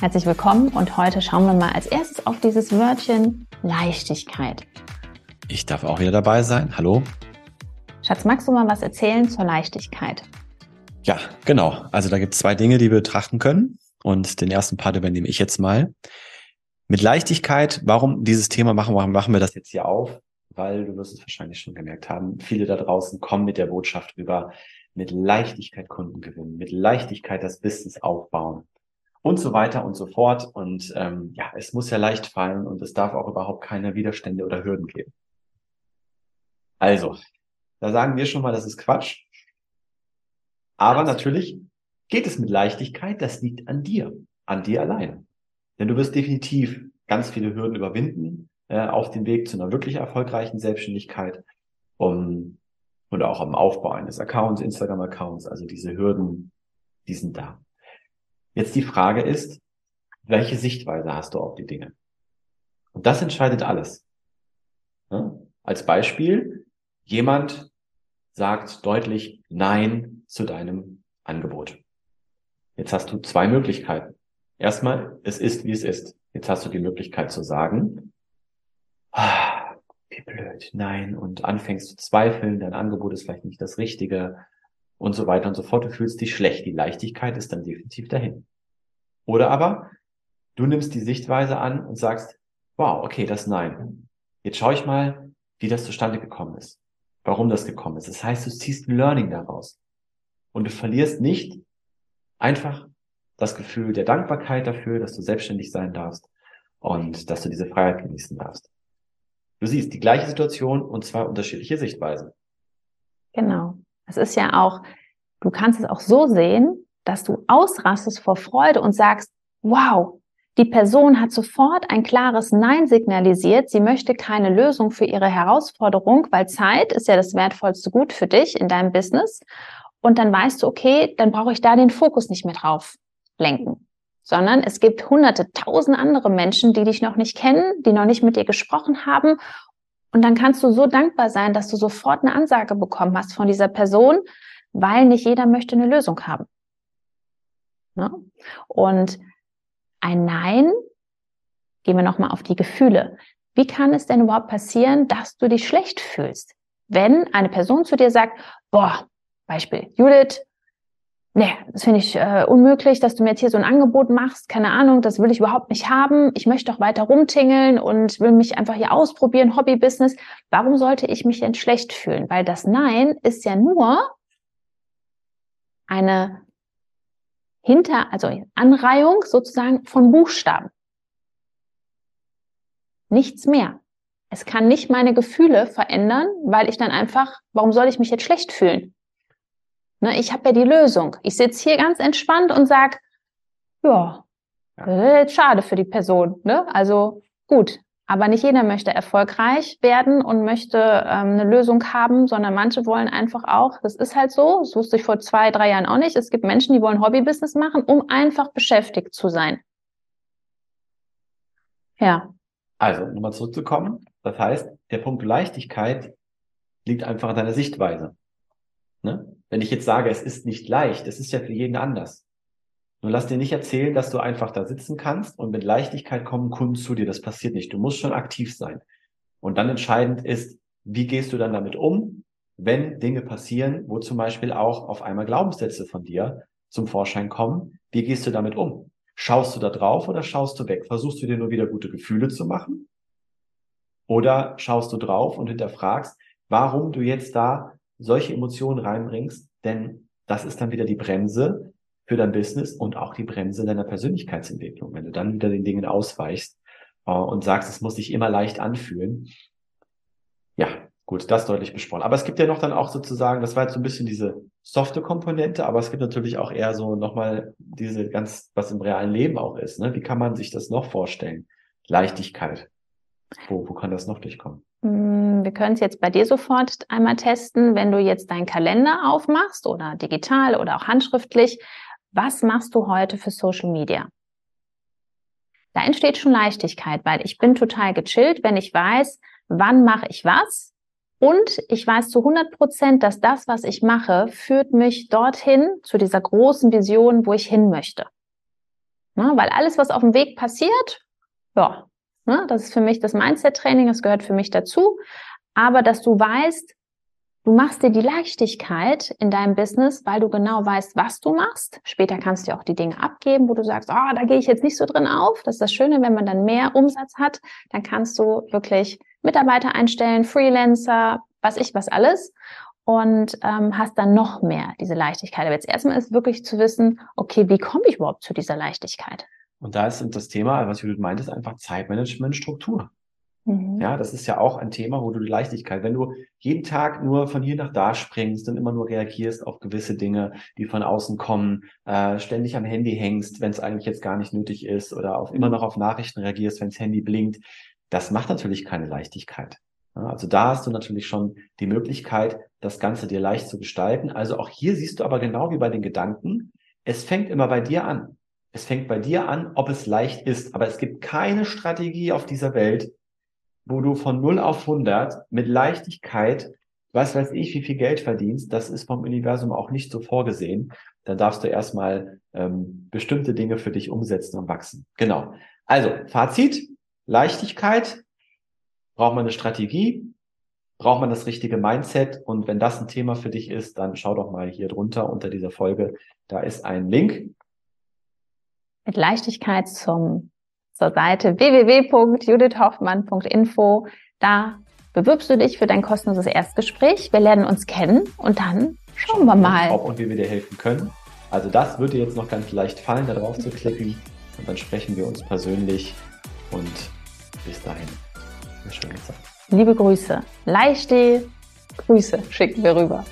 Herzlich willkommen und heute schauen wir mal als erstes auf dieses Wörtchen Leichtigkeit. Ich darf auch wieder dabei sein. Hallo. Schatz, magst du mal was erzählen zur Leichtigkeit? Ja, genau. Also da gibt es zwei Dinge, die wir betrachten können. Und den ersten Part übernehme ich jetzt mal. Mit Leichtigkeit, warum dieses Thema machen, warum machen wir das jetzt hier auf? Weil du wirst es wahrscheinlich schon gemerkt haben, viele da draußen kommen mit der Botschaft rüber, mit Leichtigkeit Kunden gewinnen, mit Leichtigkeit das Business aufbauen und so weiter und so fort. Und ähm, ja, es muss ja leicht fallen und es darf auch überhaupt keine Widerstände oder Hürden geben. Also, da sagen wir schon mal, das ist Quatsch. Aber natürlich geht es mit Leichtigkeit, das liegt an dir, an dir alleine. Denn du wirst definitiv ganz viele Hürden überwinden äh, auf dem Weg zu einer wirklich erfolgreichen Selbstständigkeit um, und auch am Aufbau eines Accounts, Instagram-Accounts. Also diese Hürden, die sind da. Jetzt die Frage ist, welche Sichtweise hast du auf die Dinge? Und das entscheidet alles. Ja? Als Beispiel, jemand sagt deutlich Nein zu deinem Angebot. Jetzt hast du zwei Möglichkeiten. Erstmal, es ist, wie es ist. Jetzt hast du die Möglichkeit zu sagen, ah, wie blöd, nein, und anfängst zu zweifeln, dein Angebot ist vielleicht nicht das Richtige, und so weiter und so fort. Du fühlst dich schlecht. Die Leichtigkeit ist dann definitiv dahin. Oder aber du nimmst die Sichtweise an und sagst, wow, okay, das Nein. Jetzt schaue ich mal, wie das zustande gekommen ist. Warum das gekommen ist. Das heißt, du ziehst ein Learning daraus. Und du verlierst nicht einfach das Gefühl der Dankbarkeit dafür, dass du selbstständig sein darfst und dass du diese Freiheit genießen darfst. Du siehst die gleiche Situation und zwar unterschiedliche Sichtweisen. Genau. Es ist ja auch, du kannst es auch so sehen, dass du ausrastest vor Freude und sagst, wow, die Person hat sofort ein klares Nein signalisiert. Sie möchte keine Lösung für ihre Herausforderung, weil Zeit ist ja das wertvollste Gut für dich in deinem Business. Und dann weißt du, okay, dann brauche ich da den Fokus nicht mehr drauf lenken, sondern es gibt hunderte, tausend andere Menschen, die dich noch nicht kennen, die noch nicht mit dir gesprochen haben und dann kannst du so dankbar sein, dass du sofort eine Ansage bekommen hast von dieser Person, weil nicht jeder möchte eine Lösung haben. Ne? Und ein Nein, gehen wir nochmal auf die Gefühle. Wie kann es denn überhaupt passieren, dass du dich schlecht fühlst? Wenn eine Person zu dir sagt, boah, Beispiel, Judith, nee, das finde ich äh, unmöglich, dass du mir jetzt hier so ein Angebot machst. Keine Ahnung, das will ich überhaupt nicht haben. Ich möchte doch weiter rumtingeln und will mich einfach hier ausprobieren, Hobby-Business. Warum sollte ich mich denn schlecht fühlen? Weil das Nein ist ja nur eine Hinter, also Anreihung sozusagen von Buchstaben. Nichts mehr. Es kann nicht meine Gefühle verändern, weil ich dann einfach, warum soll ich mich jetzt schlecht fühlen? Ne, ich habe ja die Lösung. Ich sitze hier ganz entspannt und sag, ja, das ist jetzt schade für die Person. Ne? Also gut, aber nicht jeder möchte erfolgreich werden und möchte ähm, eine Lösung haben, sondern manche wollen einfach auch, das ist halt so, das wusste ich vor zwei, drei Jahren auch nicht, es gibt Menschen, die wollen Hobbybusiness machen, um einfach beschäftigt zu sein. Ja. Also, nochmal zurückzukommen. Das heißt, der Punkt Leichtigkeit liegt einfach in deiner Sichtweise. Ne? Wenn ich jetzt sage, es ist nicht leicht, es ist ja für jeden anders. Nur lass dir nicht erzählen, dass du einfach da sitzen kannst und mit Leichtigkeit kommen Kunden zu dir. Das passiert nicht. Du musst schon aktiv sein. Und dann entscheidend ist, wie gehst du dann damit um, wenn Dinge passieren, wo zum Beispiel auch auf einmal Glaubenssätze von dir zum Vorschein kommen. Wie gehst du damit um? Schaust du da drauf oder schaust du weg? Versuchst du dir nur wieder gute Gefühle zu machen? Oder schaust du drauf und hinterfragst, warum du jetzt da solche Emotionen reinbringst, denn das ist dann wieder die Bremse für dein Business und auch die Bremse deiner Persönlichkeitsentwicklung. Wenn du dann wieder den Dingen ausweichst äh, und sagst, es muss sich immer leicht anfühlen. Ja, gut, das deutlich besprochen. Aber es gibt ja noch dann auch sozusagen, das war jetzt so ein bisschen diese softe Komponente, aber es gibt natürlich auch eher so nochmal diese ganz, was im realen Leben auch ist. Ne? Wie kann man sich das noch vorstellen? Leichtigkeit. Wo, wo kann das noch durchkommen? Hm, wir können es jetzt bei dir sofort einmal testen, wenn du jetzt deinen Kalender aufmachst oder digital oder auch handschriftlich. Was machst du heute für Social Media? Da entsteht schon Leichtigkeit, weil ich bin total gechillt, wenn ich weiß, wann mache ich was. Und ich weiß zu 100 Prozent, dass das, was ich mache, führt mich dorthin zu dieser großen Vision, wo ich hin möchte. Ne? Weil alles, was auf dem Weg passiert, ja, ne? das ist für mich das Mindset-Training, das gehört für mich dazu. Aber dass du weißt, Du machst dir die Leichtigkeit in deinem Business, weil du genau weißt, was du machst. Später kannst du auch die Dinge abgeben, wo du sagst, oh, da gehe ich jetzt nicht so drin auf. Das ist das Schöne, wenn man dann mehr Umsatz hat, dann kannst du wirklich Mitarbeiter einstellen, Freelancer, was ich, was alles und ähm, hast dann noch mehr diese Leichtigkeit. Aber jetzt erstmal ist wirklich zu wissen, okay, wie komme ich überhaupt zu dieser Leichtigkeit? Und da ist das Thema, was Judith meint, ist einfach Zeitmanagement, Struktur. Mhm. Ja, das ist ja auch ein Thema, wo du die Leichtigkeit, wenn du jeden Tag nur von hier nach da springst und immer nur reagierst auf gewisse Dinge, die von außen kommen, äh, ständig am Handy hängst, wenn es eigentlich jetzt gar nicht nötig ist oder auf, immer noch auf Nachrichten reagierst, wenn das Handy blinkt, das macht natürlich keine Leichtigkeit. Also da hast du natürlich schon die Möglichkeit, das Ganze dir leicht zu gestalten. Also auch hier siehst du aber genau wie bei den Gedanken, es fängt immer bei dir an. Es fängt bei dir an, ob es leicht ist. Aber es gibt keine Strategie auf dieser Welt, wo du von 0 auf 100 mit Leichtigkeit, was weiß ich, wie viel Geld verdienst, das ist vom Universum auch nicht so vorgesehen. Dann darfst du erstmal ähm, bestimmte Dinge für dich umsetzen und wachsen. Genau. Also, Fazit, Leichtigkeit, braucht man eine Strategie, braucht man das richtige Mindset und wenn das ein Thema für dich ist, dann schau doch mal hier drunter unter dieser Folge. Da ist ein Link. Mit Leichtigkeit zum zur Seite www.judithhoffmann.info. Da bewirbst du dich für dein kostenloses Erstgespräch. Wir lernen uns kennen und dann schauen wir mal. Ob und wie wir dir helfen können. Also das würde dir jetzt noch ganz leicht fallen, da drauf zu klicken. Und dann sprechen wir uns persönlich. Und bis dahin. Eine schöne Zeit. Liebe Grüße. Leichte Grüße schicken wir rüber.